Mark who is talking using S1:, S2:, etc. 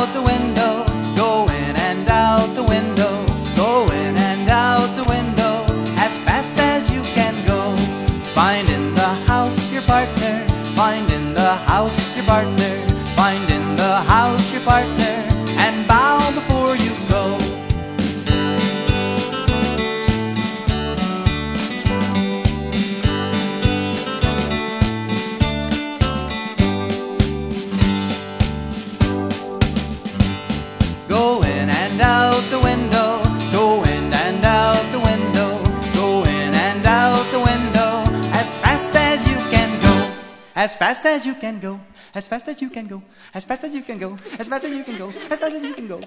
S1: out the window, go in and out the window, go in and out the window, as fast as you can go. Find in the house your partner, find in the house your partner. and out the window. Go in and out the window. Go in and out the window. As fast as you can go. As fast as you can go. As fast as you can go. As fast as you can go. As fast as you can go. As fast as you can go.